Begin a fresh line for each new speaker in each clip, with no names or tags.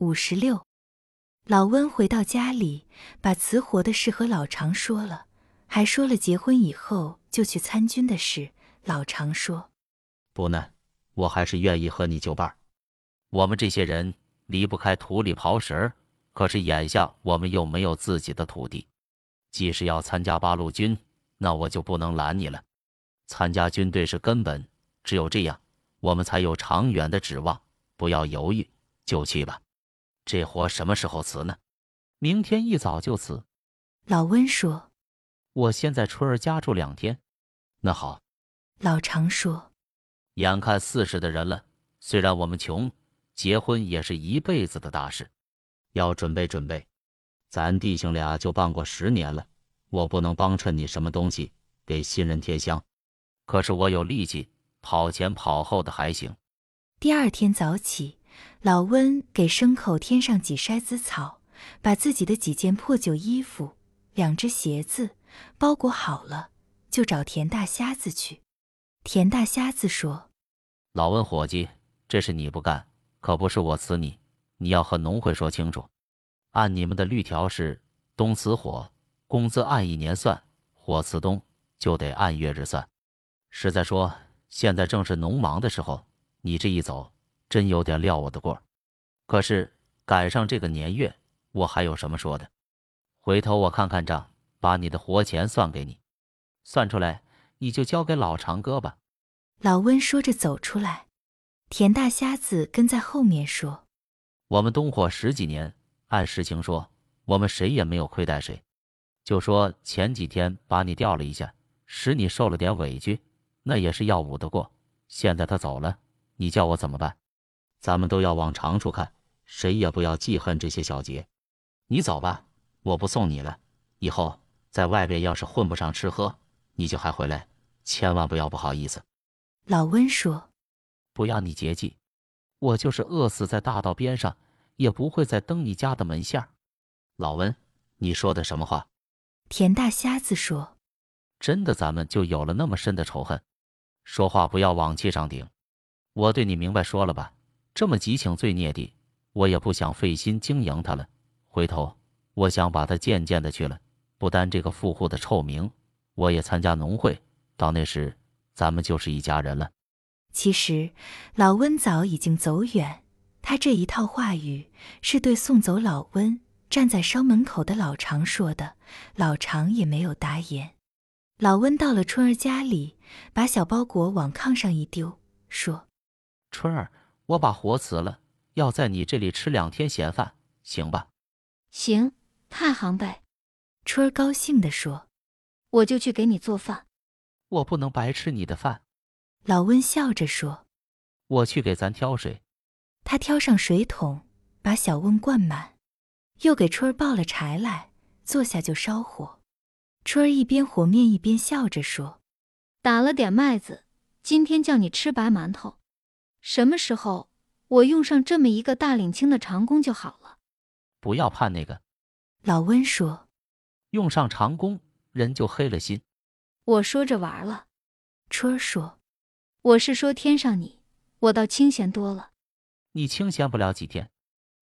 五十六，老温回到家里，把辞活的事和老常说了，还说了结婚以后就去参军的事。老常说：“
不呢，我还是愿意和你就伴儿。我们这些人离不开土里刨食儿，可是眼下我们又没有自己的土地。既是要参加八路军，那我就不能拦你了。参加军队是根本，只有这样，我们才有长远的指望。不要犹豫，就去吧。这活什么时候辞呢？
明天一早就辞。”
老温说：“
我先在春儿家住两天。”
那好。
老常说：“
眼看四十的人了，虽然我们穷，结婚也是一辈子的大事，要准备准备。咱弟兄俩就办过十年了，我不能帮衬你什么东西，给新人添香。可是我有力气，跑前跑后的还行。”
第二天早起，老温给牲口添上几筛子草，把自己的几件破旧衣服、两只鞋子包裹好了，就找田大瞎子去。田大瞎子说：“
老温伙计，这事你不干，可不是我辞你。你要和农会说清楚。按你们的律条是，冬辞火，工资按一年算；火辞冬，就得按月日算。实在说，现在正是农忙的时候，你这一走，真有点撂我的过。可是赶上这个年月，我还有什么说的？回头我看看账，把你的活钱算给你，算出来。”你就交给老长哥吧。
老温说着走出来，田大瞎子跟在后面说：“
我们东火十几年，按实情说，我们谁也没有亏待谁。就说前几天把你吊了一下，使你受了点委屈，那也是要捂得过。现在他走了，你叫我怎么办？咱们都要往长处看，谁也不要记恨这些小节。你走吧，我不送你了。以后在外边要是混不上吃喝。”你就还回来，千万不要不好意思。
老温说：“
不要你节气，我就是饿死在大道边上，也不会再登你家的门下。”
老温，你说的什么话？
田大瞎子说：“
真的，咱们就有了那么深的仇恨？说话不要往气上顶。我对你明白说了吧，这么急请罪孽的，我也不想费心经营他了。回头我想把他渐渐的去了，不单这个富户的臭名。”我也参加农会，到那时，咱们就是一家人了。
其实，老温早已经走远。他这一套话语是对送走老温、站在烧门口的老常说的。老常也没有答言。老温到了春儿家里，把小包裹往炕上一丢，说：“
春儿，我把活辞了，要在你这里吃两天闲饭，行吧？”“
行，太行呗。”
春儿高兴地说。
我就去给你做饭，
我不能白吃你的饭。
老温笑着说：“
我去给咱挑水。”
他挑上水桶，把小瓮灌满，又给春儿抱了柴来，坐下就烧火。春儿一边和面一边笑着说：“
打了点麦子，今天叫你吃白馒头。什么时候我用上这么一个大领青的长工就好了。”
不要怕那个。
老温说：“
用上长工。”人就黑了心。
我说着玩了。
春儿说：“
我是说天上你，我倒清闲多了。
你清闲不了几天。”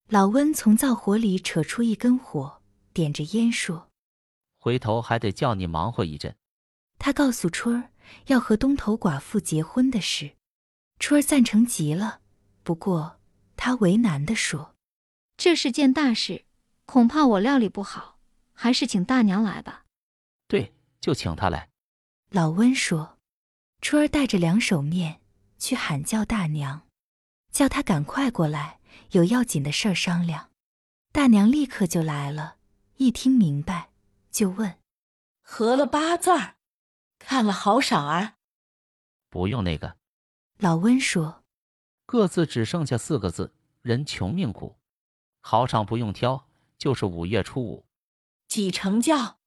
老温从灶火里扯出一根火，点着烟说：“
回头还得叫你忙活一阵。”
他告诉春儿要和东头寡妇结婚的事。春儿赞成极了，不过他为难地说：“
这是件大事，恐怕我料理不好，还是请大娘来吧。”
对，就请她来。
老温说：“春儿带着两手面去喊叫大娘，叫她赶快过来，有要紧的事儿商量。”大娘立刻就来了，一听明白，就问：“
合了八字儿，看了好赏儿？”
不用那个。
老温说：“
各自只剩下四个字：人穷命苦。好场不用挑，就是五月初五。
几成教？”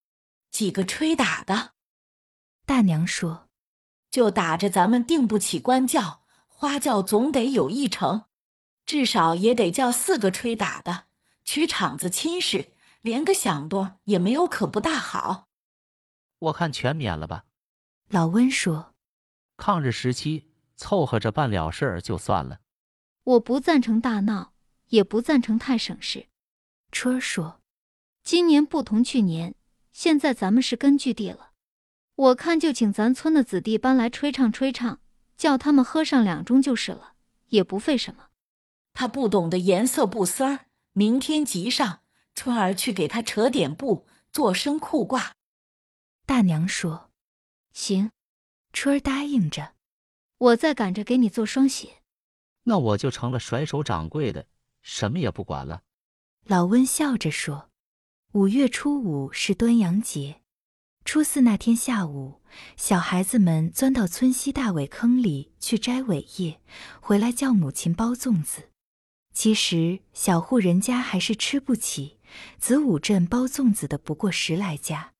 几个吹打的，
大娘说：“
就打着咱们定不起官轿，花轿总得有一成，至少也得叫四个吹打的，取场子亲事，连个响动也没有，可不大好。
我看全免了吧。”
老温说：“
抗日时期凑合着办了事儿就算了。”
我不赞成大闹，也不赞成太省事。
春儿说：“
今年不同去年，现在咱们是根据地了。我看就请咱村的子弟搬来吹唱吹唱，叫他们喝上两盅就是了，也不费什么。”
他不懂得颜色布丝儿，明天集上，春儿去给他扯点布，做身裤褂。
大娘说：“
行。”
春儿答应着。
我再赶着给你做双鞋。
那我就成了甩手掌柜的，什么也不管了。
老温笑着说：“五月初五是端阳节，初四那天下午，小孩子们钻到村西大苇坑里去摘苇叶，回来叫母亲包粽子。其实小户人家还是吃不起，子午镇包粽子的不过十来家。”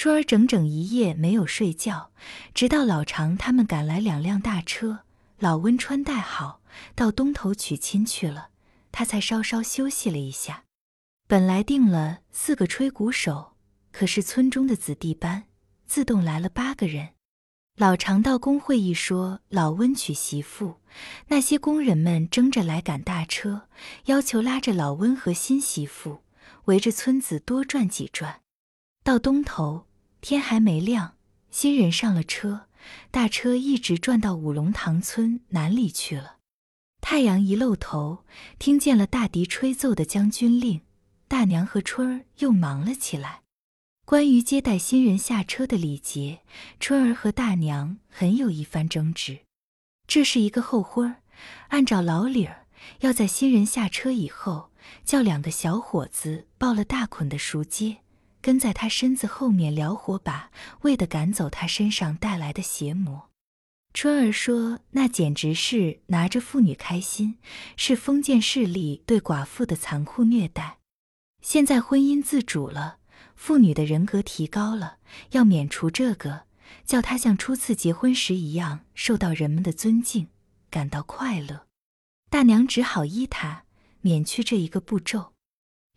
春儿整整一夜没有睡觉，直到老常他们赶来两辆大车，老温穿戴好，到东头娶亲去了，他才稍稍休息了一下。本来定了四个吹鼓手，可是村中的子弟班自动来了八个人。老常到工会一说老温娶媳妇，那些工人们争着来赶大车，要求拉着老温和新媳妇围着村子多转几转，到东头。天还没亮，新人上了车，大车一直转到五龙塘村南里去了。太阳一露头，听见了大笛吹奏的将军令，大娘和春儿又忙了起来。关于接待新人下车的礼节，春儿和大娘很有一番争执。这是一个后婚儿，按照老理儿，要在新人下车以后，叫两个小伙子抱了大捆的熟秸。跟在他身子后面撩火把，为的赶走他身上带来的邪魔。春儿说：“那简直是拿着妇女开心，是封建势力对寡妇的残酷虐待。现在婚姻自主了，妇女的人格提高了，要免除这个，叫她像初次结婚时一样受到人们的尊敬，感到快乐。”大娘只好依他，免去这一个步骤。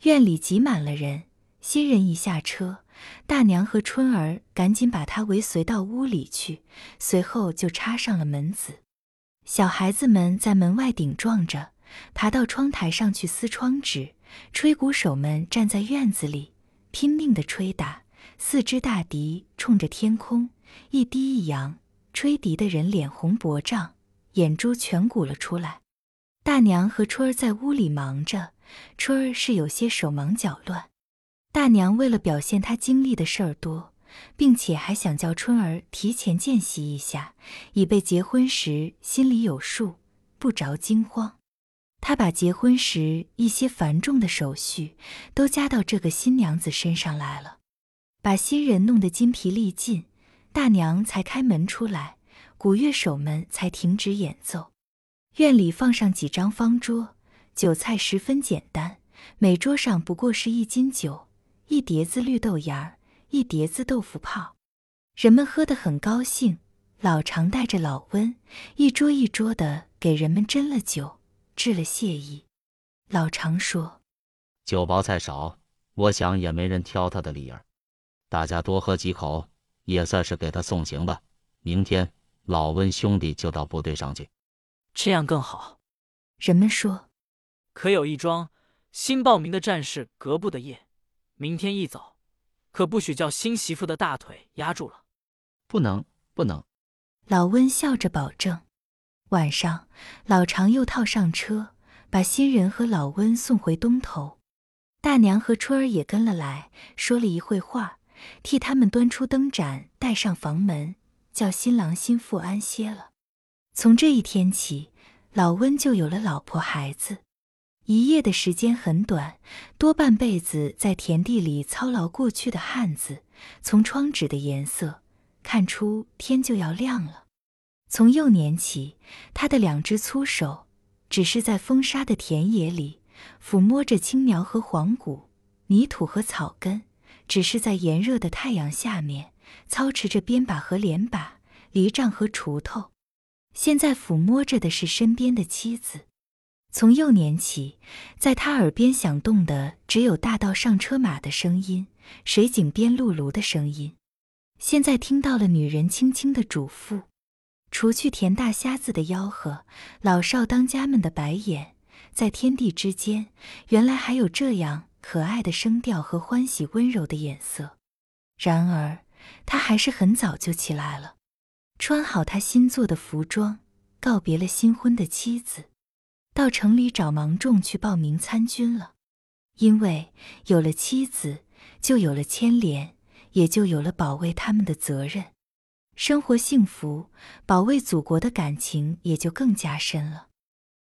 院里挤满了人。新人一下车，大娘和春儿赶紧把他尾随到屋里去，随后就插上了门子。小孩子们在门外顶撞着，爬到窗台上去撕窗纸。吹鼓手们站在院子里，拼命地吹打。四支大笛冲着天空一低一扬，吹笛的人脸红脖胀，眼珠全鼓了出来。大娘和春儿在屋里忙着，春儿是有些手忙脚乱。大娘为了表现她经历的事儿多，并且还想叫春儿提前见习一下，以备结婚时心里有数，不着惊慌。她把结婚时一些繁重的手续都加到这个新娘子身上来了，把新人弄得筋疲力尽，大娘才开门出来，鼓乐手们才停止演奏。院里放上几张方桌，酒菜十分简单，每桌上不过是一斤酒。一碟子绿豆芽儿，一碟子豆腐泡，人们喝得很高兴。老常带着老温，一桌一桌的给人们斟了酒，致了谢意。老常说：“
酒薄菜少，我想也没人挑他的理儿。大家多喝几口，也算是给他送行吧。明天老温兄弟就到部队上去，
这样更好。”
人们说：“
可有一桩新报名的战士革布的夜。”明天一早，可不许叫新媳妇的大腿压住了。
不能，不能。
老温笑着保证。晚上，老常又套上车，把新人和老温送回东头。大娘和春儿也跟了来，说了一会话，替他们端出灯盏，带上房门，叫新郎新妇安歇了。从这一天起，老温就有了老婆孩子。一夜的时间很短，多半辈子在田地里操劳过去的汉子，从窗纸的颜色看出天就要亮了。从幼年起，他的两只粗手只是在风沙的田野里抚摸着青苗和黄谷、泥土和草根；只是在炎热的太阳下面操持着鞭把和镰把、犁杖和锄头。现在抚摸着的是身边的妻子。从幼年起，在他耳边响动的只有大道上车马的声音，水井边辘辘的声音。现在听到了女人轻轻的嘱咐，除去田大瞎子的吆喝，老少当家们的白眼，在天地之间，原来还有这样可爱的声调和欢喜温柔的眼色。然而，他还是很早就起来了，穿好他新做的服装，告别了新婚的妻子，到城里找芒种去报名参军了。因为有了妻子，就有了牵连，也就有了保卫他们的责任。生活幸福，保卫祖国的感情也就更加深了。